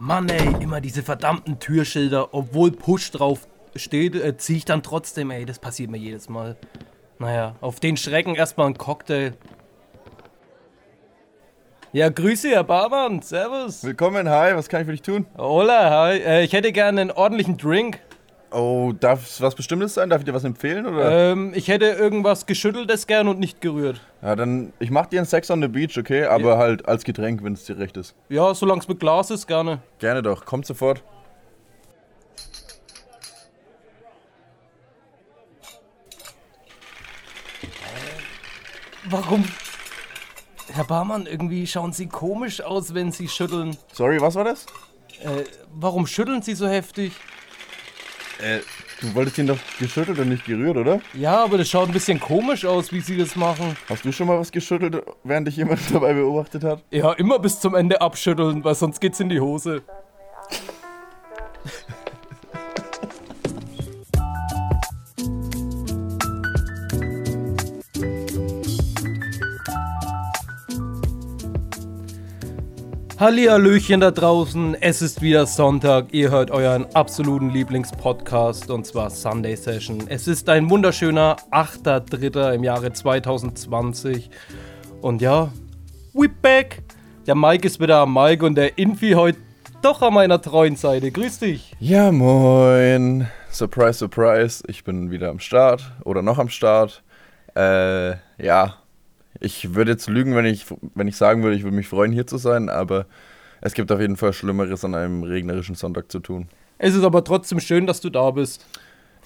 Mann ey, immer diese verdammten Türschilder, obwohl Push drauf steht, äh, ziehe ich dann trotzdem, ey, das passiert mir jedes Mal. Naja, auf den Schrecken erstmal ein Cocktail. Ja, grüße, Herr Barmann, servus. Willkommen, hi, was kann ich für dich tun? Hola, hi, äh, ich hätte gerne einen ordentlichen Drink. Oh, darf es was Bestimmtes sein? Darf ich dir was empfehlen? Oder? Ähm, ich hätte irgendwas Geschütteltes gern und nicht gerührt. Ja, dann, ich mach dir einen Sex on the Beach, okay? Aber halt als Getränk, wenn es dir recht ist. Ja, solange es mit Glas ist, gerne. Gerne doch, kommt sofort. Warum? Herr Barmann, irgendwie schauen Sie komisch aus, wenn Sie schütteln. Sorry, was war das? Äh, warum schütteln Sie so heftig? Äh, du wolltest ihn doch geschüttelt und nicht gerührt, oder? Ja, aber das schaut ein bisschen komisch aus, wie Sie das machen. Hast du schon mal was geschüttelt, während dich jemand dabei beobachtet hat? Ja, immer bis zum Ende abschütteln, weil sonst geht's in die Hose. Hallihallöchen da draußen, es ist wieder Sonntag, ihr hört euren absoluten Lieblingspodcast und zwar Sunday Session. Es ist ein wunderschöner 8.3. im Jahre 2020 und ja, we back! Der Mike ist wieder am Mike und der Infi heute doch an meiner treuen Seite. Grüß dich! Ja, moin. Surprise, surprise. Ich bin wieder am Start oder noch am Start. Äh, ja, ich würde jetzt lügen, wenn ich, wenn ich sagen würde, ich würde mich freuen, hier zu sein, aber es gibt auf jeden Fall Schlimmeres an einem regnerischen Sonntag zu tun. Es ist aber trotzdem schön, dass du da bist.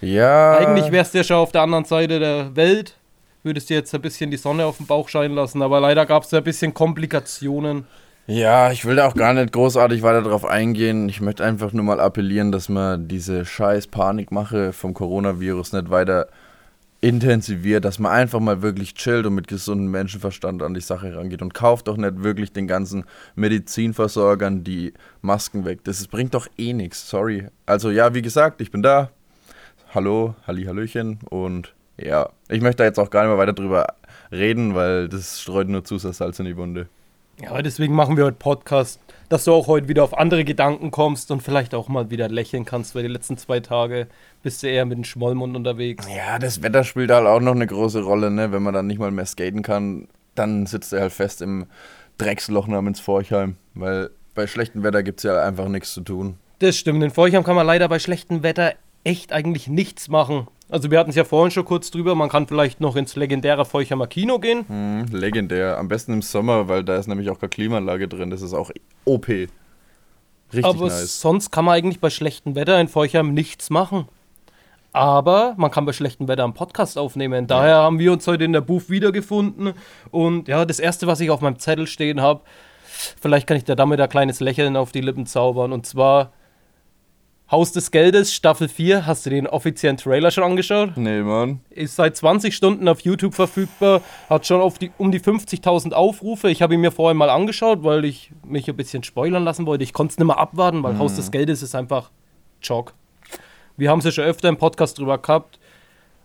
Ja. Eigentlich wärst du ja schon auf der anderen Seite der Welt, würdest dir jetzt ein bisschen die Sonne auf den Bauch scheinen lassen, aber leider gab es ja ein bisschen Komplikationen. Ja, ich will da auch gar nicht großartig weiter drauf eingehen. Ich möchte einfach nur mal appellieren, dass man diese scheiß Panikmache vom Coronavirus nicht weiter intensiviert, dass man einfach mal wirklich chillt und mit gesundem Menschenverstand an die Sache rangeht und kauft doch nicht wirklich den ganzen Medizinversorgern die Masken weg. Das bringt doch eh nichts, sorry. Also ja, wie gesagt, ich bin da. Hallo, Halli, Hallöchen und ja, ich möchte da jetzt auch gar nicht mehr weiter drüber reden, weil das streut nur Zusatzsalz in die Wunde. Ja, deswegen machen wir heute Podcast, dass du auch heute wieder auf andere Gedanken kommst und vielleicht auch mal wieder lächeln kannst, weil die letzten zwei Tage bist du eher mit dem Schmollmund unterwegs. Ja, das Wetter spielt halt auch noch eine große Rolle, ne? Wenn man dann nicht mal mehr skaten kann, dann sitzt er halt fest im Drecksloch namens Forchheim, weil bei schlechtem Wetter gibt es ja einfach nichts zu tun. Das stimmt, in Forchheim kann man leider bei schlechtem Wetter echt eigentlich nichts machen. Also wir hatten es ja vorhin schon kurz drüber, man kann vielleicht noch ins legendäre Feuchheimer Kino gehen. Hm, legendär, am besten im Sommer, weil da ist nämlich auch keine Klimaanlage drin, das ist auch OP. Richtig Aber nice. sonst kann man eigentlich bei schlechtem Wetter in Feuchheim nichts machen. Aber man kann bei schlechtem Wetter einen Podcast aufnehmen. Daher haben wir uns heute in der Booth wiedergefunden. Und ja, das Erste, was ich auf meinem Zettel stehen habe, vielleicht kann ich dir damit ein kleines Lächeln auf die Lippen zaubern. Und zwar Haus des Geldes, Staffel 4. Hast du den offiziellen Trailer schon angeschaut? Nee, Mann. Ist seit 20 Stunden auf YouTube verfügbar. Hat schon auf die, um die 50.000 Aufrufe. Ich habe ihn mir vorhin mal angeschaut, weil ich mich ein bisschen spoilern lassen wollte. Ich konnte es nicht mehr abwarten, weil Haus des Geldes ist einfach Jock. Wir haben es ja schon öfter im Podcast drüber gehabt.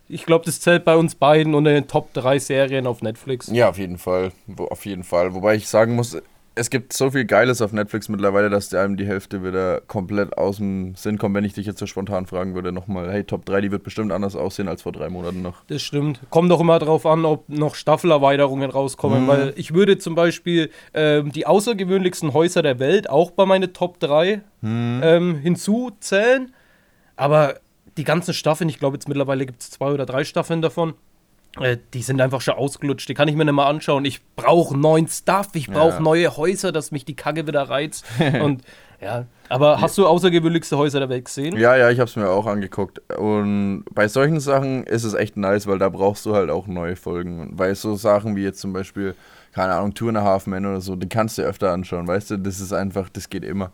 Ich glaube, das zählt bei uns beiden unter den Top 3 Serien auf Netflix. Ja, auf jeden Fall. Auf jeden Fall. Wobei ich sagen muss, es gibt so viel Geiles auf Netflix mittlerweile, dass dir einem die Hälfte wieder komplett aus dem Sinn kommt, wenn ich dich jetzt so spontan fragen würde, nochmal, hey, Top 3, die wird bestimmt anders aussehen als vor drei Monaten noch. Das stimmt. Kommt doch immer drauf an, ob noch Staffelerweiterungen rauskommen, Mhm. weil ich würde zum Beispiel ähm, die außergewöhnlichsten Häuser der Welt auch bei meine Top 3 Mhm. ähm, hinzuzählen. Aber die ganzen Staffeln, ich glaube jetzt mittlerweile gibt es zwei oder drei Staffeln davon, äh, die sind einfach schon ausgelutscht. Die kann ich mir nicht mal anschauen. Ich brauche neuen Stuff, ich brauche Ja. neue Häuser, dass mich die Kacke wieder reizt. Und ja, aber hast du außergewöhnlichste Häuser der Welt gesehen? Ja, ja, ich habe es mir auch angeguckt. Und bei solchen Sachen ist es echt nice, weil da brauchst du halt auch neue Folgen. Weil so Sachen wie jetzt zum Beispiel, keine Ahnung, Two and a Half Men oder so, die kannst du öfter anschauen, weißt du? Das ist einfach, das geht immer.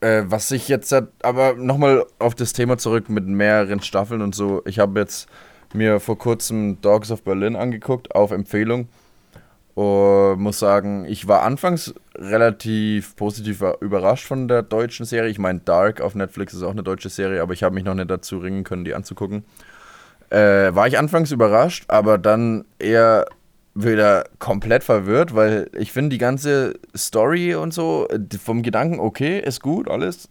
Äh, was ich jetzt, aber nochmal auf das Thema zurück mit mehreren Staffeln und so. Ich habe jetzt mir vor kurzem Dogs of Berlin angeguckt, auf Empfehlung. Und muss sagen, ich war anfangs relativ positiv überrascht von der deutschen Serie. Ich meine, Dark auf Netflix ist auch eine deutsche Serie, aber ich habe mich noch nicht dazu ringen können, die anzugucken. Äh, war ich anfangs überrascht, aber dann eher wieder komplett verwirrt, weil ich finde die ganze Story und so die- vom Gedanken, okay, ist gut, alles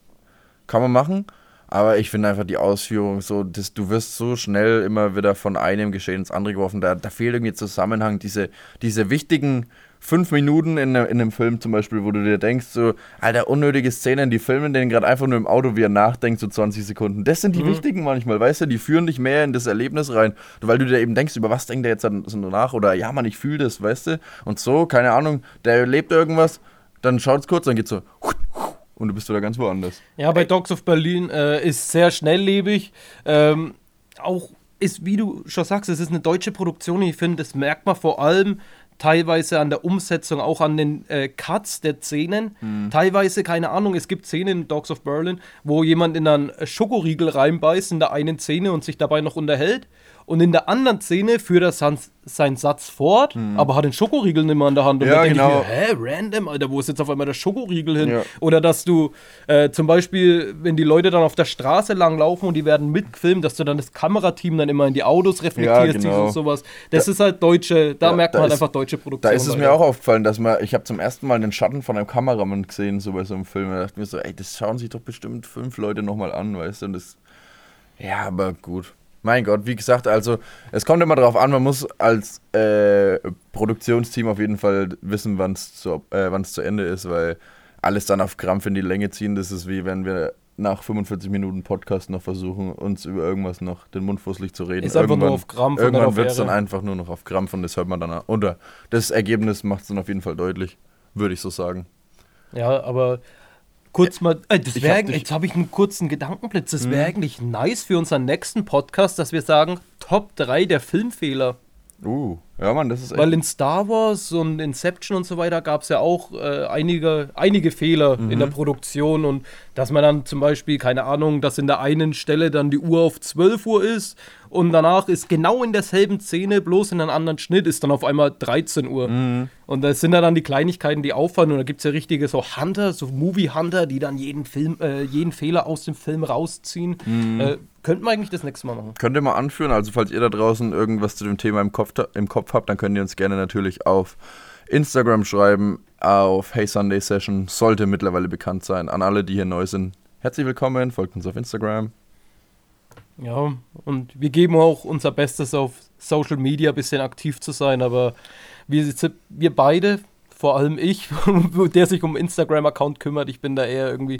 kann man machen. Aber ich finde einfach die Ausführung so, dass du wirst so schnell immer wieder von einem Geschehen ins andere geworfen. Da, da fehlt irgendwie Zusammenhang. Diese, diese wichtigen fünf Minuten in, ne- in einem Film zum Beispiel, wo du dir denkst, so, alter, unnötige Szenen, die filmen den gerade einfach nur im Auto, wie er nachdenkt, so 20 Sekunden. Das sind die Mhm. wichtigen manchmal, weißt du, die führen dich mehr in das Erlebnis rein, weil du dir eben denkst, über was denkt er jetzt so nach oder ja, man, ich fühle das, weißt du? Und so, keine Ahnung, der erlebt irgendwas, dann schaut's kurz, dann geht's so und du bist wieder ganz woanders. Ja, bei Dogs of Berlin äh, ist sehr schnelllebig. Ähm, auch ist, wie du schon sagst, es ist eine deutsche Produktion. Ich finde, das merkt man vor allem teilweise an der Umsetzung, auch an den äh, Cuts der Szenen. Teilweise, keine Ahnung, es gibt Szenen in Dogs of Berlin, wo jemand in einen Schokoriegel reinbeißt in der einen Szene und sich dabei noch unterhält. Und in der anderen Szene führt er seinen Satz fort, aber hat den Schokoriegel nicht mehr in der Hand. Und Ja, dann genau. ich mir, hä, random, Alter, wo ist jetzt auf einmal der Schokoriegel hin? Ja. Oder dass du äh, zum Beispiel, wenn die Leute dann auf der Straße lang laufen und die werden mitgefilmt, dass du dann das Kamerateam dann immer in die Autos reflektierst, Ja, genau. und sowas. Das ist halt deutsche, da Ja, merkt da man halt ist- einfach deutsche Da Produktion. ist es mir Alter. auch aufgefallen, dass man, ich habe zum ersten Mal den Schatten von einem Kameramann gesehen, so bei so einem Film. Da dachte ich mir so, ey, das schauen sich doch bestimmt fünf Leute nochmal an, weißt du? Und das, ja, aber gut. Mein Gott, wie gesagt, also es kommt immer drauf an, man muss als äh, Produktionsteam auf jeden Fall wissen, wann es zu, äh, wann's zu Ende ist, weil alles dann auf Krampf in die Länge ziehen, das ist wie wenn wir nach 45 Minuten Podcast noch versuchen, uns über irgendwas noch den Mund fusselig zu reden. Ist einfach nur Irgendwann- auf Krampf Irgendwann wird es dann einfach nur noch auf Krampf und das hört man dann. an. Oder das Ergebnis macht es dann auf jeden Fall deutlich, würde ich so sagen. Ja, aber kurz mal, äh, das wär, hab jetzt habe ich einen kurzen Gedankenblitz. Das wäre Mhm. eigentlich nice für unseren nächsten Podcast, dass wir sagen, Top 3 der Filmfehler. Uh, ja, Mann, das ist echt. Weil in Star Wars und Inception und so weiter gab es ja auch äh, einige, einige Fehler in Mhm. der Produktion und dass man dann zum Beispiel, keine Ahnung, dass in der einen Stelle dann die Uhr auf 12 Uhr ist und danach ist genau in derselben Szene, bloß in einem anderen Schnitt, ist dann auf einmal 13 Uhr. Mhm. Und das sind ja dann die Kleinigkeiten, die auffallen. Und da gibt es ja richtige so Hunter, so Movie-Hunter, die dann jeden Film, äh, jeden Fehler aus dem Film rausziehen. Mhm. Äh, könnten wir eigentlich das nächste Mal machen. Könnt ihr mal anführen, also falls ihr da draußen irgendwas zu dem Thema im Kopf, im Kopf habt, dann könnt ihr uns gerne natürlich auf Instagram schreiben, auf Hey Sunday Session, sollte mittlerweile bekannt sein. An alle, die hier neu sind, herzlich willkommen, folgt uns auf Instagram. Ja, und wir geben auch unser Bestes auf Social Media ein bisschen aktiv zu sein, aber wir, wir beide, vor allem ich, der sich um Instagram-Account kümmert, ich bin da eher irgendwie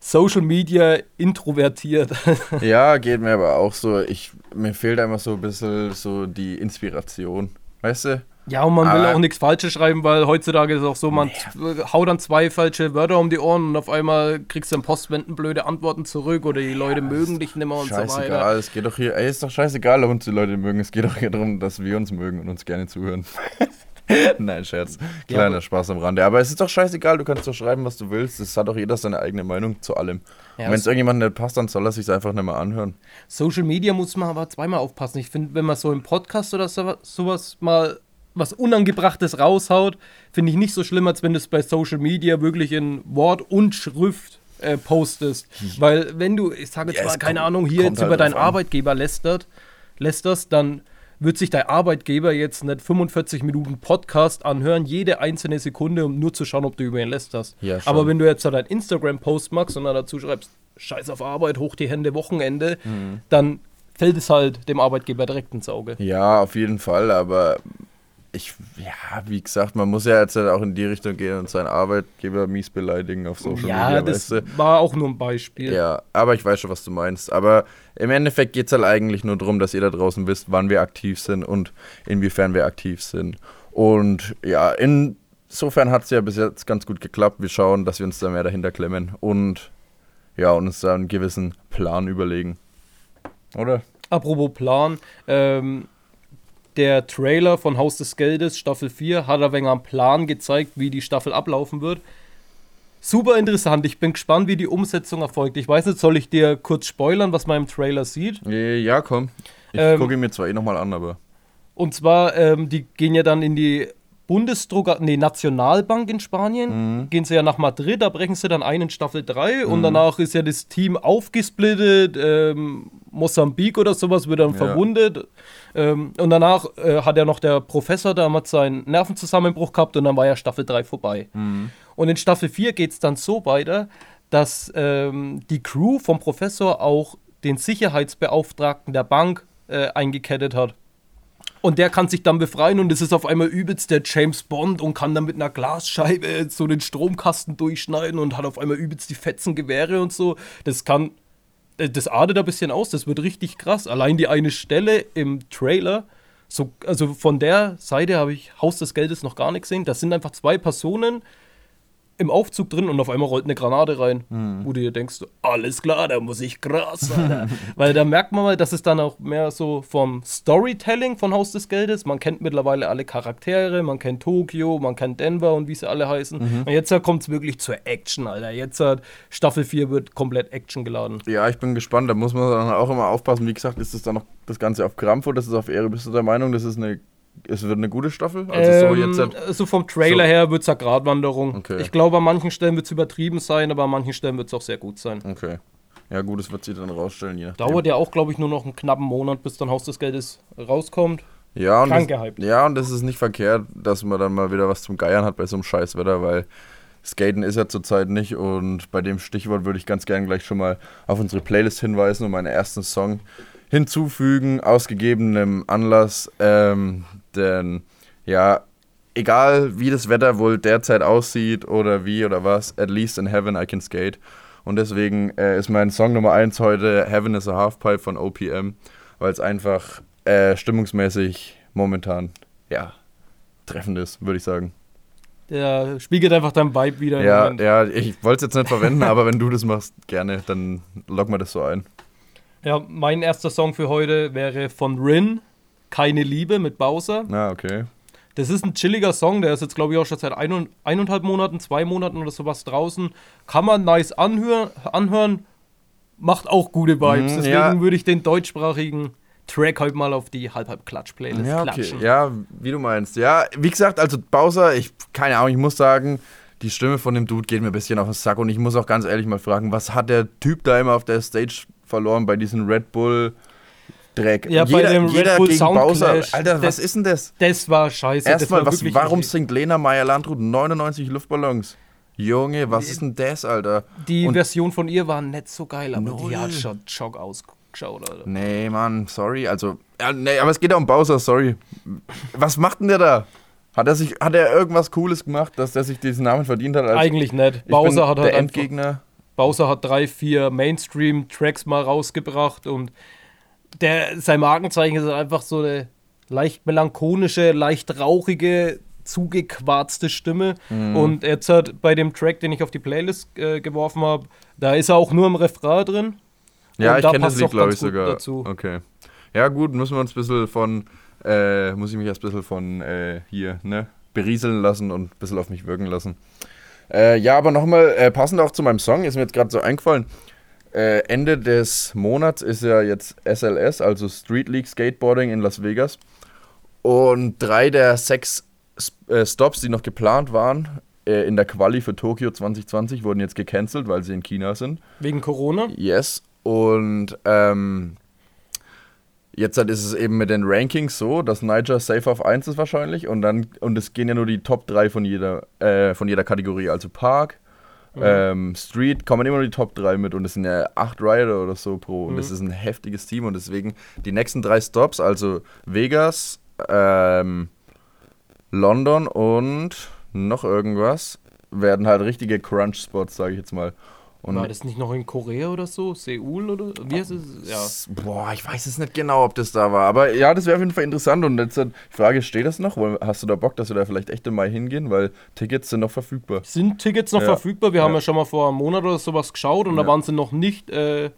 Social Media introvertiert. Ja, geht mir aber auch so, ich, mir fehlt einfach so ein bisschen so die Inspiration, weißt du? Ja, und man will Aber- auch nichts Falsches schreiben, weil heutzutage ist es auch so, man z- haut dann zwei falsche Wörter um die Ohren und auf einmal kriegst du im Postwenden blöde Antworten zurück oder die Leute mögen dich nicht mehr und so weiter. Scheißegal, es geht doch hier, ey, ist doch scheißegal, ob uns die Leute mögen, es geht doch hier darum, dass wir uns mögen und uns gerne zuhören. Nein, Scherz. Kleiner aber- Spaß am Rande. Aber es ist doch scheißegal, du kannst doch schreiben, was du willst. Es hat doch jeder seine eigene Meinung zu allem. Ja, wenn es es- irgendjemandem nicht passt, dann soll er sich einfach nicht mehr anhören. Social Media muss man aber zweimal aufpassen. Ich finde, wenn man so im Podcast oder so, sowas mal was Unangebrachtes raushaut, finde ich nicht so schlimm, als wenn du es bei Social Media wirklich in Wort und Schrift äh, postest. Weil wenn du, ich sage jetzt Ja, mal, keine kommt- Ahnung, hier jetzt halt über deinen. Arbeitgeber lästert, lästerst, dann wird sich dein Arbeitgeber jetzt nicht 45 Minuten Podcast anhören, jede einzelne Sekunde, um nur zu schauen, ob du über ihn lästerst. Ja. Aber wenn du jetzt da deinen Instagram-Post machst und dann dazu schreibst, Scheiß auf Arbeit, hoch die Hände, Wochenende, Mhm. dann fällt es halt dem Arbeitgeber direkt ins Auge. Ja, auf jeden Fall, aber ich, ja, wie gesagt, man muss ja jetzt halt auch in die Richtung gehen und seinen Arbeitgeber mies beleidigen auf Social ja, Media, das weißt du? war auch nur ein Beispiel. Ja, aber ich weiß schon, was du meinst. Aber im Endeffekt geht es halt eigentlich nur darum, dass ihr da draußen wisst, wann wir aktiv sind und inwiefern wir aktiv sind. Und ja, insofern hat es ja bis jetzt ganz gut geklappt. Wir schauen, dass wir uns da mehr dahinter klemmen und ja, und uns da einen gewissen Plan überlegen. Oder? Apropos Plan, ähm, der Trailer von Haus des Geldes, Staffel 4, hat wenig einen Plan gezeigt, wie die Staffel ablaufen wird. Super interessant, ich bin gespannt, wie die Umsetzung erfolgt. Ich weiß nicht, soll ich dir kurz spoilern, was man im Trailer sieht? Äh, Ja, komm. Ich Ähm, gucke ihn mir zwar eh nochmal an, aber. Und zwar, ähm, die gehen ja dann in die Bundesdrucker, nee, Nationalbank in Spanien, Mhm. gehen sie ja nach Madrid, da brechen sie dann ein in Staffel 3 und danach ist ja das Team aufgesplittet, ähm, Mosambik oder sowas, wird dann Ja. verwundet. Ähm, und danach äh, hat ja noch der Professor damals seinen Nervenzusammenbruch gehabt und dann war ja Staffel 3 vorbei. Und in Staffel 4 geht es dann so weiter, dass ähm, die Crew vom Professor auch den Sicherheitsbeauftragten der Bank äh, eingekettet hat. Und der kann sich dann befreien und es ist auf einmal übelst der James Bond und kann dann mit einer Glasscheibe so den Stromkasten durchschneiden und hat auf einmal übelst die fetzen Gewehre und so. Das kann, äh, das artet ein bisschen aus, das wird richtig krass. Allein die eine Stelle im Trailer, so, also von der Seite habe ich Haus des Geldes noch gar nicht gesehen. Das sind einfach zwei Personen im Aufzug drin und auf einmal rollt eine Granate rein, wo du dir denkst, alles klar, da muss ich krass. Weil da merkt man mal, dass es dann auch mehr so vom Storytelling von Haus des Geldes. Man kennt mittlerweile alle Charaktere, man kennt Tokio, man kennt Denver und wie sie alle heißen. Und jetzt kommt es wirklich zur Action, Alter. Jetzt hat Staffel 4 wird komplett Action geladen. Ja, ich bin gespannt. Da muss man dann auch immer aufpassen. Wie gesagt, ist das dann noch das Ganze auf Krampf oder das ist auf Ehre? Bist du der Meinung, das ist eine, es wird eine gute Staffel? Also so Ähm, jetzt. halt- also vom Trailer so- her wird es eine Gratwanderung. Okay. Ich glaube, an manchen Stellen wird es übertrieben sein, aber an manchen Stellen wird es auch sehr gut sein. Okay. Ja, gut, das wird sich dann rausstellen, je. Dauert ja auch, glaube ich, nur noch einen knappen Monat, bis dann Haus des Geldes rauskommt. Ja, und Krank das, gehypt. ja, und das ist nicht verkehrt, dass man dann mal wieder was zum Geiern hat bei so einem Scheißwetter, weil Skaten ist ja zurzeit nicht und bei dem Stichwort würde ich ganz gerne gleich schon mal auf unsere Playlist hinweisen und meinen ersten Song hinzufügen, aus gegebenem Anlass, ähm, denn ja, egal wie das Wetter wohl derzeit aussieht oder wie oder was, at least in heaven I can skate. Und deswegen äh, ist mein Song Nummer 1 heute Heaven is a Halfpipe von OPM, weil es einfach äh, stimmungsmäßig momentan, ja, treffend ist, würde ich sagen. Der spiegelt einfach dein Vibe wieder. Ja, ja, ich wollte es jetzt nicht verwenden, aber wenn du das machst, gerne, dann log mal das so ein. ja, mein erster Song für heute wäre von Rin, Keine Liebe mit Bowser. Na, okay. Das ist ein chilliger Song, der ist jetzt, glaube ich, auch schon seit ein eineinhalb Monaten, zwei Monaten oder sowas draußen. Kann man nice anhören, anhören macht auch gute Vibes. Mhm, Deswegen ja. würde ich den deutschsprachigen Track heute mal auf die Halb-Halb-Klatsch-Playlist Ja, okay. klatschen. Ja, wie du meinst. Ja, wie gesagt, also Bowser, ich, keine Ahnung, ich muss sagen, die Stimme von dem Dude geht mir ein bisschen auf den Sack und ich muss auch ganz ehrlich mal fragen, was hat der Typ da immer auf der Stage verloren bei diesem Red Bull Dreck? Ja, bei dem Red Bull Sound Bowser. Clash. Alter, was Das- ist denn das? Das war scheiße. Erstmal, war was, warum singt Lena Meyer-Landrut 99 Luftballons? Junge, was ist denn das, Alter? Die Und- Version von ihr war nicht so geil, aber die Null. hat schon Schock ausgeschaut, Alter. Nee, Mann, sorry. Also, ja, nee, aber es geht ja um Bowser, sorry. Was macht denn der da? Hat er, sich, hat er irgendwas Cooles gemacht, dass der sich diesen Namen verdient hat? Als Eigentlich nicht. Bowser hat halt der Endgegner. Bowser hat drei, vier Mainstream-Tracks mal rausgebracht und der, sein Markenzeichen ist einfach so eine leicht melancholische, leicht rauchige, zugequarzte Stimme. Mhm. Und jetzt hat bei dem Track, den ich auf die Playlist äh, geworfen habe, da ist er auch nur im Refrain drin. Ja, Und ich da kenne das Lied, glaube ich, sogar. dazu. Okay. Ja, gut, müssen wir uns ein bisschen von, äh, muss ich mich erst ein bisschen von äh, hier, ne, berieseln lassen und ein bisschen auf mich wirken lassen. Äh, ja, aber nochmal, äh, passend auch zu meinem Song, ist mir jetzt gerade so eingefallen. Äh, Ende des Monats ist ja jetzt SLS, also Street League Skateboarding in Las Vegas. Und drei der sechs äh, Stops, die noch geplant waren, äh, in der Quali für Tokio 2020, wurden jetzt gecancelt, weil sie in China sind. Wegen Corona. Yes. Und ähm, jetzt halt ist es eben mit den Rankings so, dass Niger safe auf 1 ist wahrscheinlich und dann und es gehen ja nur die Top 3 von jeder äh, von jeder Kategorie, also Park, ähm, Street kommen immer nur die Top 3 mit und es sind ja 8 Rider oder so pro und das ist ein heftiges Team und deswegen die nächsten drei Stops, also Vegas, ähm, London und noch irgendwas, werden halt richtige Crunch-Spots, sage ich jetzt mal. Und War das nicht noch in Korea oder so? Seoul oder? Wie heißt es? Ja. Boah, ich weiß es nicht genau, ob das da war. Aber ja, das wäre auf jeden Fall interessant. Und jetzt die Frage, steht das noch? Hast du da Bock, dass wir da vielleicht echt mal hingehen? Weil Tickets sind noch verfügbar. Sind Tickets noch Ja. verfügbar? Wir haben Ja. ja schon mal vor einem Monat oder sowas geschaut und da Ja. waren sie noch nicht äh,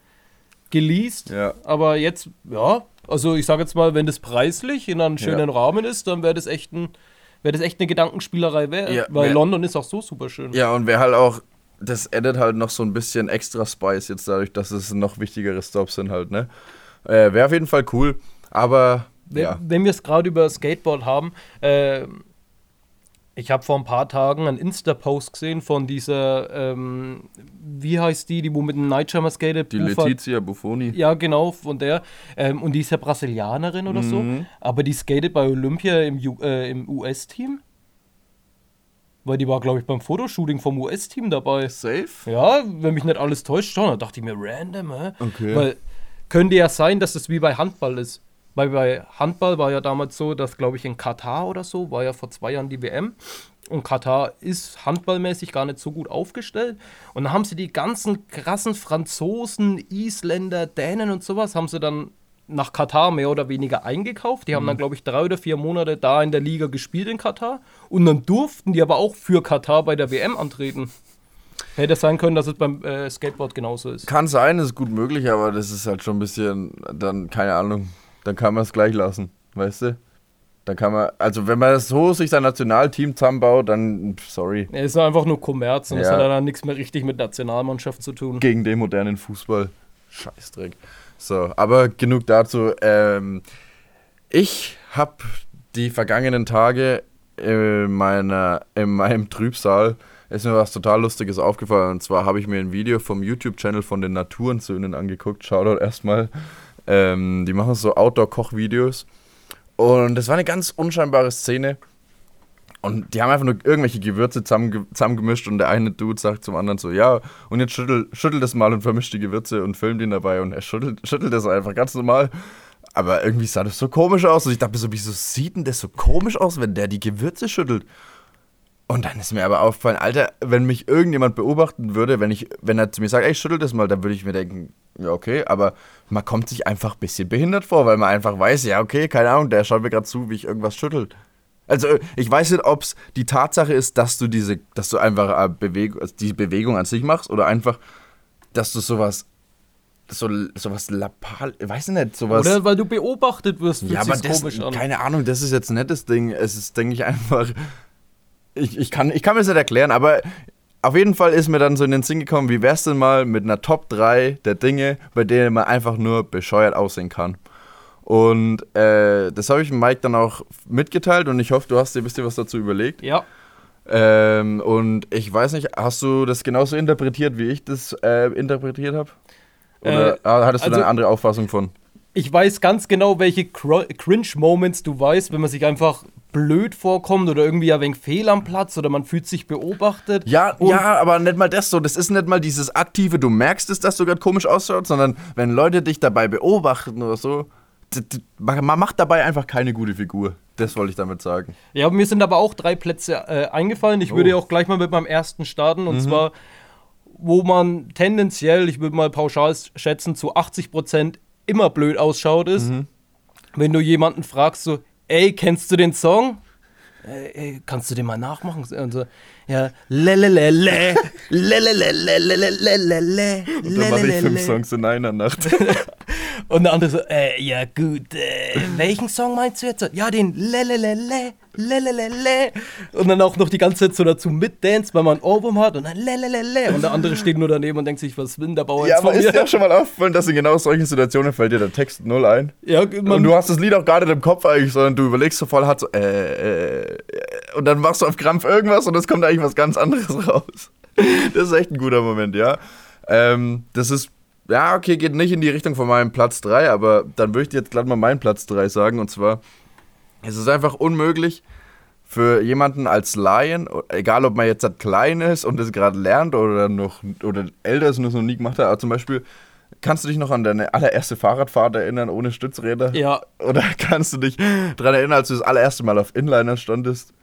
geleased. Ja. Aber jetzt, ja, also ich sage jetzt mal, wenn das preislich in einem schönen Ja. Rahmen ist, dann wäre das echt ein, wäre das echt eine Gedankenspielerei wert. Ja, weil wär- London ist auch so super schön. Ja, und wäre halt auch, das addet halt noch so ein bisschen extra Spice jetzt dadurch, dass es noch wichtigere Stops sind halt, ne? Äh, wäre auf jeden Fall cool. Aber, Wenn, ja. wenn wir es gerade über Skateboard haben, äh, Ich habe vor ein paar Tagen einen Insta-Post gesehen von dieser, ähm, wie heißt die, die wo mit dem Nightjumper skatet? Die Bufa- Letizia Buffoni. Ja, genau, von der. Ähm, und die ist ja Brasilianerin oder so. Mhm. Aber die skatet bei Olympia im, äh, im US-Team. Weil die war, glaube ich, beim Fotoshooting vom US-Team dabei. Safe? Ja, wenn mich nicht alles täuscht, schon. Da dachte ich mir, random, hä? Okay. Weil könnte ja sein, dass das wie bei Handball ist. Weil bei Handball war ja damals so, dass, glaube ich, in Katar oder so, war ja vor zwei Jahren die WM. Und Katar ist handballmäßig gar nicht so gut aufgestellt. Und dann haben sie die ganzen krassen Franzosen, Isländer, Dänen und sowas, haben sie dann nach Katar mehr oder weniger eingekauft. Die haben dann, glaube ich, drei oder vier Monate da in der Liga gespielt in Katar. Und dann durften die aber auch für Katar bei der WM antreten. Hätte es sein können, dass es beim äh, Skateboard genauso ist. Kann sein, ist gut möglich, aber das ist halt schon ein bisschen, dann, keine Ahnung, dann kann man es gleich lassen, weißt du? Dann kann man, also wenn man so sich sein Nationalteam zusammenbaut, dann, sorry, Er ist einfach nur Kommerz und das Ja. hat dann nichts mehr richtig mit Nationalmannschaft zu tun. gegen den modernen Fußball. Scheißdreck. So, aber genug dazu. Ähm, ich habe die vergangenen Tage in, meiner, in meinem Trübsal ist mir was total Lustiges aufgefallen. Und zwar habe ich mir ein Video vom YouTube-Channel von den Naturensöhnen angeguckt. Shoutout erstmal. Ähm, die machen so Outdoor-Koch-Videos. Und das war eine ganz unscheinbare Szene. Und die haben einfach nur irgendwelche Gewürze zusammenge zusammengemischt und der eine Dude sagt zum anderen so, ja, und jetzt schüttel, schüttel das mal und vermischt die Gewürze und filmt ihn dabei und er schüttelt, schüttelt das einfach ganz normal. Aber irgendwie sah das so komisch aus und ich dachte so, wieso sieht denn das so komisch aus, wenn der die Gewürze schüttelt? Und dann ist mir aber aufgefallen, Alter, wenn mich irgendjemand beobachten würde, wenn ich, wenn er zu mir sagt, ey, schüttel das mal, dann würde ich mir denken, ja, okay, aber man kommt sich einfach ein bisschen behindert vor, weil man einfach weiß, ja, okay, keine Ahnung, der schaut mir gerade zu, wie ich irgendwas schüttel. Also ich weiß nicht, ob es die Tatsache ist, dass du diese, dass du einfach äh, Bewegung, also die Bewegung an sich machst oder einfach, dass du sowas, so sowas lapal, ich weiß nicht, sowas. Oder weil du beobachtet wirst, ja, aber das, komisch an. keine Ahnung, das ist jetzt ein nettes Ding. Es ist, denke ich, einfach. Ich, ich, kann, ich kann mir das nicht erklären, aber auf jeden Fall ist mir dann so in den Sinn gekommen, wie wär's denn mal mit einer Top 3 der Dinge, bei denen man einfach nur bescheuert aussehen kann. Und äh, das habe ich Mike dann auch mitgeteilt und ich hoffe, du hast dir ein bisschen was dazu überlegt. Ja, Ähm, und ich weiß nicht, hast du das genauso interpretiert, wie ich das äh, interpretiert habe? Oder Äh, hattest du da also- eine andere Auffassung von? ich weiß ganz genau, welche Cr- Cringe-Moments du weißt, wenn man sich einfach blöd vorkommt oder irgendwie ein wenig fehl am Platz oder man fühlt sich beobachtet. Ja, ja, aber nicht mal das so. Das ist nicht mal dieses aktive, du merkst es, dass du gerade komisch ausschaut, sondern wenn Leute dich dabei beobachten oder so, man macht dabei einfach keine gute Figur. Das wollte ich damit sagen. Ja, mir sind aber auch drei Plätze äh, eingefallen. Ich Oh. würde auch gleich mal mit meinem ersten starten. Und zwar, wo man tendenziell, ich würde mal pauschal schätzen, zu 80% immer blöd ausschaut, ist, wenn du jemanden fragst, so, ey, kennst du den Song? Äh, ey, kannst du den mal nachmachen? Und so, ja, lelelele, lelelele, Und dann mache ich fünf Songs in einer Nacht. Und der andere so, äh, ja gut, äh, welchen Song meinst du jetzt? Ja, den lelelele, lelelele. Und dann auch noch die ganze Zeit so dazu mitdance, weil man ein Ohrwurm hat und dann lelelele. Und der andere steht nur daneben und denkt sich, was will der Bauer ja, jetzt aber von ist dir mir? auch schon mal aufgefallen, dass in genau solchen Situationen fällt dir der Text null ein? Ja, Und du hast das Lied auch gar nicht im Kopf eigentlich, sondern du überlegst so voll hart so, äh, äh, und dann machst du auf Krampf irgendwas und es kommt eigentlich was ganz anderes raus. Das ist echt ein guter Moment, ja. Ähm, das ist, ja, okay, geht nicht in die Richtung von meinem Platz 3, aber dann würde ich dir jetzt gleich mal meinen Platz 3 sagen. Und zwar, es ist einfach unmöglich für jemanden als Laien, egal ob man jetzt halt klein ist und das gerade lernt oder noch oder älter ist und das noch nie gemacht hat, aber zum Beispiel, kannst du dich noch an deine allererste Fahrradfahrt erinnern ohne Stützräder? ja, Oder kannst du dich daran erinnern, als du das allererste Mal auf Inliner standest?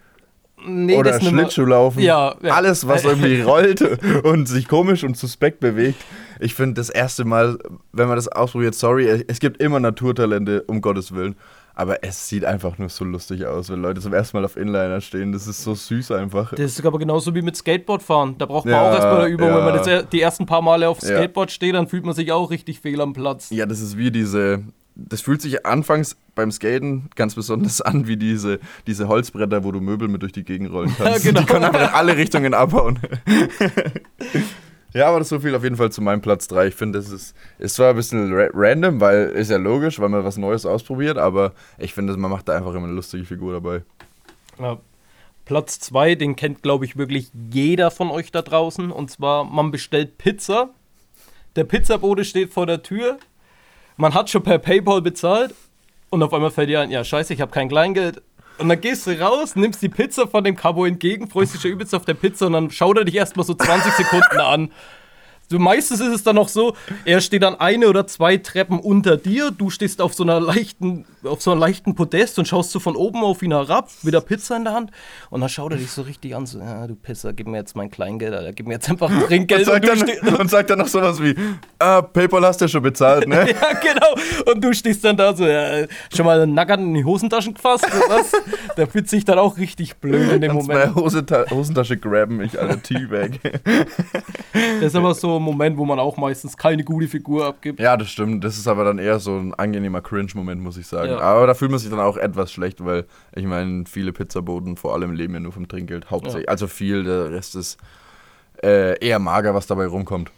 Nee, Oder Schlittschuhlaufen? Ja, ja. Alles, was irgendwie rollt und sich komisch und suspekt bewegt. Ich finde das erste Mal, wenn man das ausprobiert, sorry, es gibt immer Naturtalente, um Gottes Willen. Aber es sieht einfach nur so lustig aus, wenn Leute zum ersten Mal auf Inliner stehen. Das ist so süß einfach. Das ist aber genauso wie mit Skateboardfahren. Da braucht man Ja, auch erstmal eine Übung. ja. Wenn man jetzt die ersten paar Male auf. Skateboard steht, dann fühlt man sich auch richtig fehl am Platz. Ja, das ist wie diese. Das fühlt sich anfangs beim Skaten ganz besonders an wie diese, diese Holzbretter, wo du Möbel mit durch die Gegend rollen kannst. genau. Die können einfach in alle Richtungen abhauen. ja, aber das so viel auf jeden Fall zu meinem Platz 3. Ich finde, das ist, ist zwar ein bisschen ra random, weil ist ja logisch, weil man was Neues ausprobiert, aber ich finde, man macht da einfach immer eine lustige Figur dabei. Ja. Platz 2, den kennt, glaube ich, wirklich jeder von euch da draußen. Und zwar, man bestellt Pizza. Der Pizzabote steht vor der Tür. Man hat schon per PayPal bezahlt. Und auf einmal fällt dir ein, ja, scheiße, ich habe kein Kleingeld. Und dann gehst du raus, nimmst die Pizza von dem Cabo entgegen, freust dich schon übelst auf der Pizza und dann schaut er dich erstmal so 20 Sekunden an. So, meistens ist es dann noch so, er steht dann eine oder zwei Treppen unter dir, du stehst auf so einer leichten, auf so einem leichten Podest und schaust so von oben auf ihn herab, mit der Pizza in der Hand und dann schaut er dich so richtig an, so, ja, du Pisser, gib mir jetzt mein Kleingeld, Alter, gib mir jetzt einfach ein Trinkgeld. Und sagt, und, dann, und sagt dann noch sowas wie, ah, PayPal hast du ja schon bezahlt, ne? ja, genau. Und du stehst dann da so, ja, schon mal einen Nackern in die Hosentaschen gefasst, oder was? Der fühlt sich dann auch richtig blöd in dem Kannst Moment. Hosenta Hosentasche grabben, ich alle Teabag. Das ist aber so ein Moment, wo man auch meistens keine gute Figur abgibt. ja, das stimmt. Das ist aber dann eher so ein angenehmer Cringe-Moment, muss ich sagen. Ja. Aber da fühlt man sich dann auch etwas schlecht, weil ich meine, viele Pizzaboten vor allem leben ja nur vom Trinkgeld. Hauptsächlich. Ja. Also viel, der Rest ist äh, eher mager, was dabei rumkommt.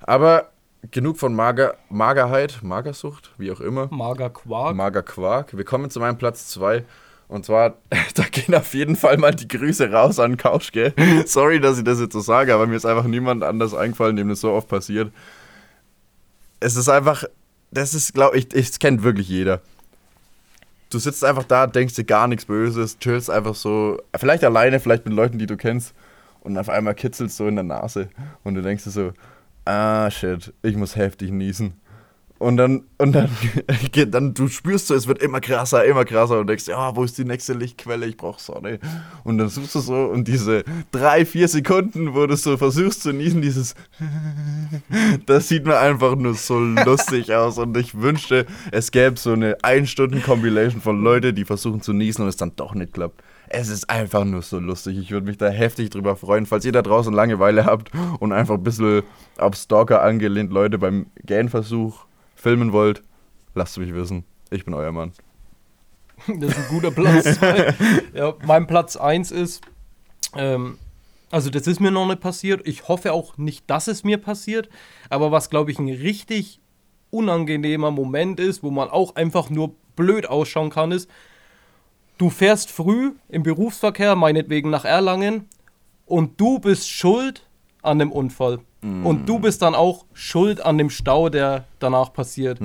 Aber genug von Mager, Magerheit, Magersucht, wie auch immer. Mager Quark. Mager Quark. Wir kommen zu meinem Platz 2. Und zwar, da gehen auf jeden Fall mal die Grüße raus an Kauschke. Sorry, dass ich das jetzt so sage, aber mir ist einfach niemand anders eingefallen, dem das so oft passiert. Es ist einfach, das ist, glaube ich, das kennt wirklich jeder. Du sitzt einfach da, denkst dir gar nichts Böses, chillst einfach so, vielleicht alleine, vielleicht mit Leuten, die du kennst, und auf einmal kitzelst so in der Nase. Und du denkst dir so, ah shit, ich muss heftig niesen. Und dann, und dann, dann, du spürst so, es wird immer krasser, immer krasser und denkst, ja, wo ist die nächste Lichtquelle? Ich brauch Sonne. Und dann suchst du so und diese drei, vier Sekunden, wo du so versuchst zu niesen, dieses, das sieht mir einfach nur so lustig aus. Und ich wünschte, es gäbe so eine Ein-Stunden-Compilation von Leuten, die versuchen zu niesen und es dann doch nicht klappt. Es ist einfach nur so lustig. Ich würde mich da heftig drüber freuen. Falls ihr da draußen Langeweile habt und einfach ein bisschen auf Stalker angelehnt Leute beim Gähnversuch filmen wollt, lasst mich wissen. Ich bin euer Mann. Das ist ein guter Platz. ja, mein Platz 1 ist, ähm, also das ist mir noch nicht passiert. Ich hoffe auch nicht, dass es mir passiert. Aber was, glaube ich, ein richtig unangenehmer Moment ist, wo man auch einfach nur blöd ausschauen kann, ist, du fährst früh im Berufsverkehr, meinetwegen nach Erlangen, und du bist schuld an dem Unfall. Und du bist dann auch schuld an dem Stau, der danach passiert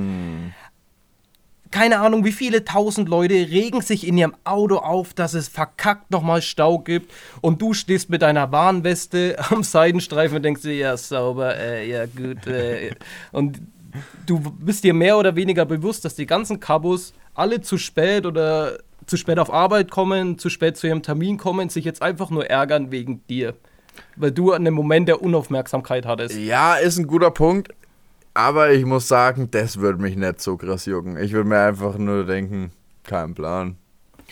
keine Ahnung, wie viele tausend Leute regen sich in ihrem Auto auf, dass es verkackt nochmal Stau gibt und du stehst mit deiner Warnweste am Seitenstreifen und denkst dir, ja, sauber, äh, ja, gut. Äh. Und du bist dir mehr oder weniger bewusst, dass die ganzen Kabos alle zu spät oder zu spät auf Arbeit kommen, zu spät zu ihrem Termin kommen, sich jetzt einfach nur ärgern wegen dir. Weil du einen Moment der Unaufmerksamkeit hattest. Ja, ist ein guter Punkt. Aber ich muss sagen, das würde mich nicht so krass jucken. Ich würde mir einfach nur denken, kein Plan.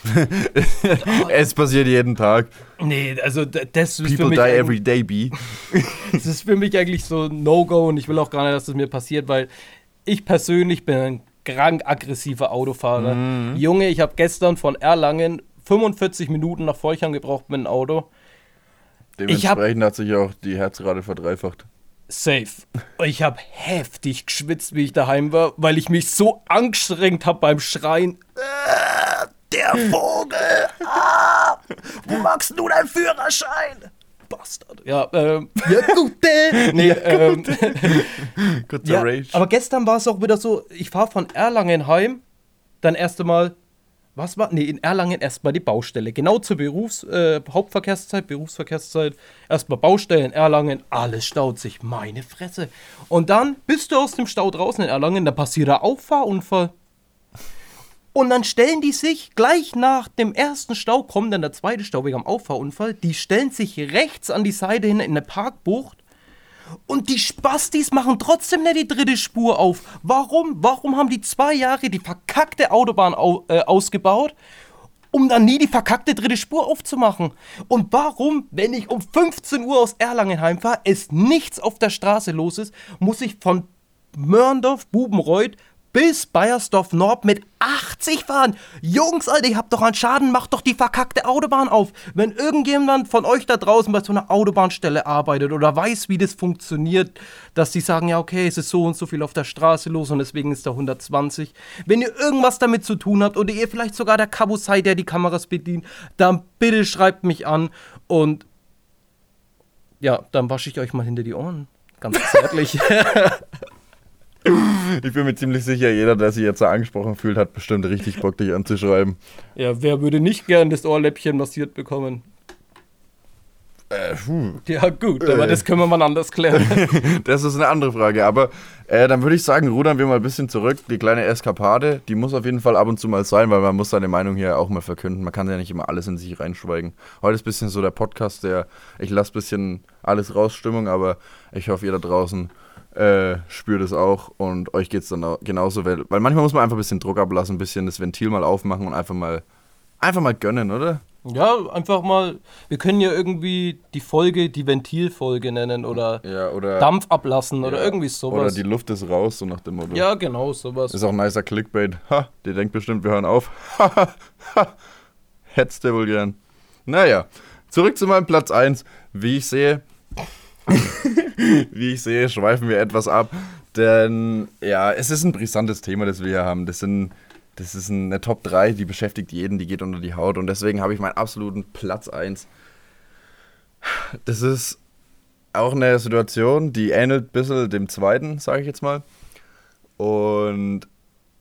es passiert jeden Tag. Nee, also das ist für People mich die every day, B. Das ist für mich eigentlich so ein No-Go und ich will auch gar nicht, dass das mir passiert, weil ich persönlich bin ein krank aggressiver Autofahrer. Mhm. Junge, ich habe gestern von Erlangen 45 Minuten nach Feuchern gebraucht mit dem Auto. Ich hab- Dementsprechend hat sich auch die Herzrate verdreifacht. Safe. Ich habe heftig geschwitzt, wie ich daheim war, weil ich mich so angestrengt habe beim Schreien. Äh, der Vogel! Ah, wo machst du deinen Führerschein? Bastard. Ja, ähm. Ja, gute! Nee, ähm. Kurzer Ja, Rage. aber gestern war es auch wieder so, ich fahre von Erlangen heim, dann erst einmal, was war? Nee, in Erlangen erstmal die Baustelle. Genau zur Berufs-, äh, Hauptverkehrszeit, Berufsverkehrszeit. Erstmal Baustelle in Erlangen, alles staut sich, meine Fresse. Und dann bist du aus dem Stau draußen in Erlangen, da passiert ein Auffahrunfall. Und dann stellen die sich gleich nach dem ersten Stau, kommt dann der zweite Stau wegen am Auffahrunfall, die stellen sich rechts an die Seite hin in eine Parkbucht und die Spastis machen trotzdem nicht die dritte Spur auf. Warum? Warum haben die zwei Jahre die verkackte Autobahn au äh, ausgebaut, um dann nie die verkackte dritte Spur aufzumachen? Und warum, wenn ich um 15 Uhr aus Erlangen heimfahre, es nichts auf der Straße los ist, muss ich von Mörndorf, Bubenreuth bis Bayersdorf Nord mit 80 fahren. Jungs, Alter, ihr habt doch einen Schaden, macht doch die verkackte Autobahn auf. Wenn irgendjemand von euch da draußen bei so einer Autobahnstelle arbeitet oder weiß, wie das funktioniert, dass die sagen, ja, okay, es ist so und so viel auf der Straße los und deswegen ist da 120. Wenn ihr irgendwas damit zu tun habt oder ihr vielleicht sogar der Cabo seid, der die Kameras bedient, dann bitte schreibt mich an und ja, dann wasche ich euch mal hinter die Ohren. Ganz zärtlich. Ich bin mir ziemlich sicher, jeder, der sich jetzt so angesprochen fühlt, hat bestimmt richtig Bock, dich anzuschreiben. ja, wer würde nicht gern das Ohrläppchen massiert bekommen? Äh. Ja, gut, aber Äh. das können wir mal anders klären. Das ist eine andere Frage. Aber äh, dann würde ich sagen, rudern wir mal ein bisschen zurück. Die kleine Eskapade, die muss auf jeden Fall ab und zu mal sein, weil man muss seine Meinung hier auch mal verkünden. Man kann ja nicht immer alles in sich reinschweigen. Heute ist ein bisschen so der Podcast, der ich lasse ein bisschen alles raus, Stimmung, aber ich hoffe, ihr da draußen äh, spürt es auch und euch geht es dann auch genauso. Weil, weil manchmal muss man einfach ein bisschen Druck ablassen, ein bisschen das Ventil mal aufmachen und einfach mal, einfach mal gönnen, oder? ja, einfach mal, wir können ja irgendwie die Folge die Ventilfolge nennen oder Ja, oder. Dampf ablassen oder ja, irgendwie Oder sowas. die Luft ist raus, so nach dem Motto. ja, genau, sowas. Ist auch ein nicer Clickbait. Ha, der denkt bestimmt, wir hören auf. Ha, ha, ha. Hättest du wohl gern. Naja, zurück zu meinem Platz 1. Wie ich sehe, wie ich sehe, schweifen wir etwas ab. Denn ja, es ist ein brisantes Thema, das wir hier haben. Das sind. Das ist eine Top 3, die beschäftigt jeden, die geht unter die Haut. Und deswegen habe ich meinen absoluten Platz 1. Das ist auch eine Situation, die ähnelt ein bisschen dem zweiten, sage ich jetzt mal. Und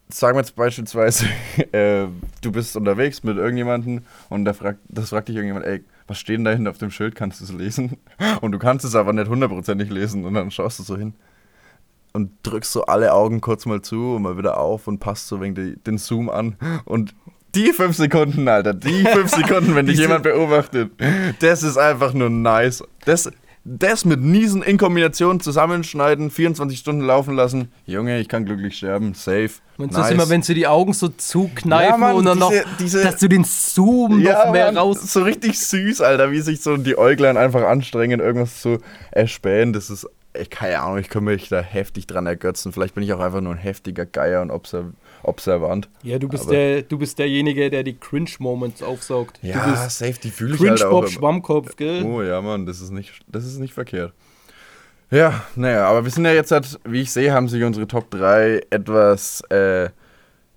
sagen wir jetzt beispielsweise, äh, du bist unterwegs mit irgendjemandem und da fragt, das fragt dich irgendjemand, ey, was steht denn da hinten auf dem Schild, kannst du es lesen? Und du kannst es aber nicht hundertprozentig lesen und dann schaust du so hin und drückst so alle Augen kurz mal zu und mal wieder auf und passt so wegen die, den Zoom an und die fünf Sekunden, Alter, die fünf Sekunden, wenn dich jemand beobachtet, das ist einfach nur nice. Das, das mit Niesen in Kombination zusammenschneiden, 24 Stunden laufen lassen. Junge, ich kann glücklich sterben, safe. Und das ist immer, wenn sie die Augen so zukneifen Ja, Mann, und dann diese- noch, diese- dass du den Zoom noch mehr Mann, raus. So richtig süß, Alter, wie sich so die Äuglein einfach anstrengen, irgendwas zu erspähen. Das ist, ich, keine Ahnung, ich kann mich da heftig dran ergötzen. Vielleicht bin ich auch einfach nur ein heftiger Geier und observ observant. Ja, du bist, Aber- der, du bist derjenige, der die Cringe-Moments aufsaugt. Ja, safe, die fühle ich halt auch. Schwammkopf, gell? Oh ja, Mann, das ist nicht, das ist nicht verkehrt. Ja, naja, aber wir sind ja jetzt, halt, wie ich sehe, haben sich unsere Top 3 etwas äh,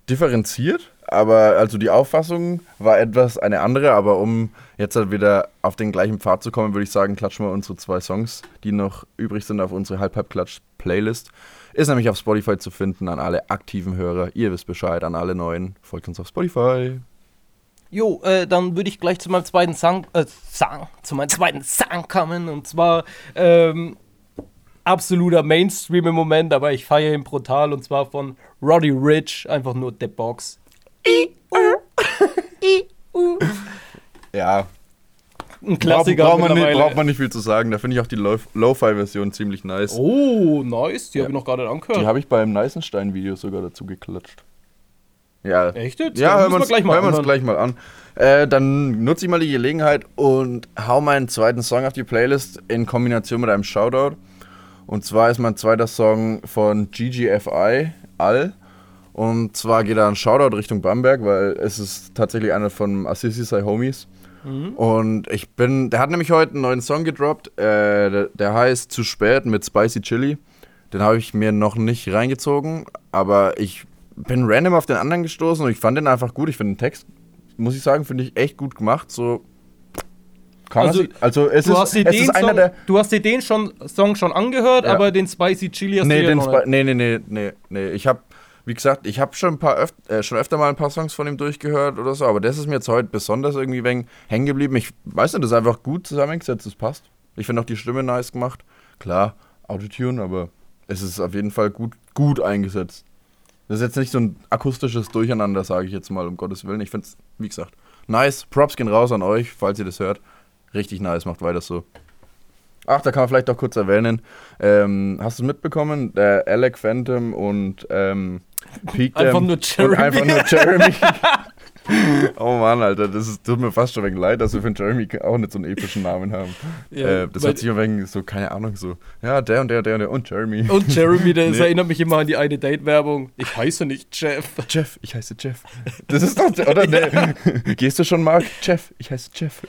differenziert. Aber also die Auffassung war etwas eine andere, aber um jetzt halt wieder auf den gleichen Pfad zu kommen, würde ich sagen, klatschen wir unsere zwei Songs, die noch übrig sind, auf unsere Halb-Halb-Klatsch-Playlist. Ist nämlich auf Spotify zu finden an alle aktiven Hörer. Ihr wisst Bescheid, an alle neuen. Folgt uns auf Spotify. Jo, äh, dann würde ich gleich zu meinem zweiten Song, äh, Song, zu meinem zweiten Song kommen. Und zwar, ähm, absoluter Mainstream im Moment, aber ich feiere ihn brutal. Und zwar von Roddy Rich, einfach nur The Box. Ja, Ein braucht, Klassiker braucht, man nicht, braucht man nicht viel zu sagen. Da finde ich auch die Lo- Lo-Fi-Version ziemlich nice. Oh, nice. Die Ja. habe ich noch gar nicht Die angehört. habe ich beim Neisenstein-Video sogar dazu geklatscht. Ja, Echt jetzt? ja hören wir uns gleich mal anhören. gleich mal an. Äh, dann nutze ich mal die Gelegenheit und hau meinen zweiten Song auf die Playlist in Kombination mit einem Shoutout. Und zwar ist mein zweiter Song von GGFI, All. Und zwar geht da ein Shoutout Richtung Bamberg, weil es ist tatsächlich einer von Assisi Sai Homies. Und ich bin, der hat nämlich heute einen neuen Song gedroppt, äh, der, der heißt Zu spät mit Spicy Chili. Den habe ich mir noch nicht reingezogen, aber ich bin random auf den anderen gestoßen und ich fand den einfach gut. Ich finde den Text, muss ich sagen, finde ich echt gut gemacht. So kann Also, man also es Du ist, hast, dir es den ist einer Song, der. du hast dir den schon, Song schon angehört, Ja. aber den Spicy Chili hast Nee, du ja den noch Spi- nicht. nee, nee, nee, nee, nee. Ich habe, wie gesagt, ich habe schon ein paar öf äh, schon öfter mal ein paar Songs von ihm durchgehört oder so, aber das ist mir jetzt heute besonders irgendwie hängen geblieben. Ich weiß nicht, das ist einfach gut zusammengesetzt, das passt. Ich finde auch die Stimme nice gemacht. Klar, Autotune, aber es ist auf jeden Fall gut, gut eingesetzt. Das ist jetzt nicht so ein akustisches Durcheinander, sage ich jetzt mal, um Gottes Willen. Ich finde es, wie gesagt, nice. Props gehen raus an euch, falls ihr das hört. Richtig nice, macht weiter so. Ach, da kann man vielleicht auch kurz erwähnen. Ähm, hast du es mitbekommen? Der Alec Phantom und ähm, Peak Einfach nur und Jeremy. einfach nur Jeremy. oh Mann, Alter, das ist, tut mir fast schon wegen leid, dass wir für Jeremy auch nicht so einen epischen Namen haben. Ja, äh, das hat sich ein wenig so, keine Ahnung, so, ja, der und der und der und der und Jeremy. Und Jeremy, das Nee. erinnert mich immer an die eine Date-Werbung. Ich heiße nicht Jeff. Jeff, ich heiße Jeff. Das ist doch, oder? Nee. Gehst du schon, Mark? Jeff, ich heiße Jeff.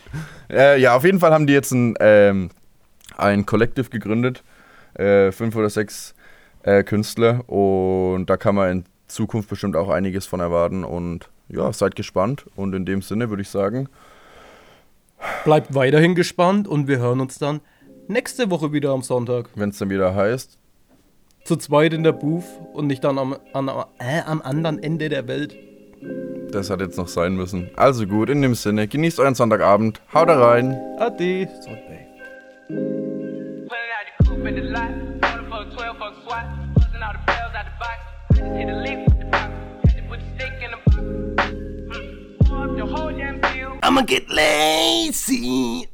Äh, ja, auf jeden Fall haben die jetzt ein, ähm, ein Collective gegründet. Äh, fünf oder sechs äh, Künstler. Und da kann man in Zukunft bestimmt auch einiges von erwarten. Und ja, seid gespannt. Und in dem Sinne würde ich sagen, Bleibt weiterhin gespannt und wir hören uns dann nächste Woche wieder am Sonntag. wenn es dann wieder heißt, Zu zweit in der Booth und nicht dann am, an, äh, am anderen Ende der Welt. das hat jetzt noch sein müssen. Also gut, in dem Sinne, genießt euren Sonntagabend. Haut rein. Ade. Salt I'ma get lazy.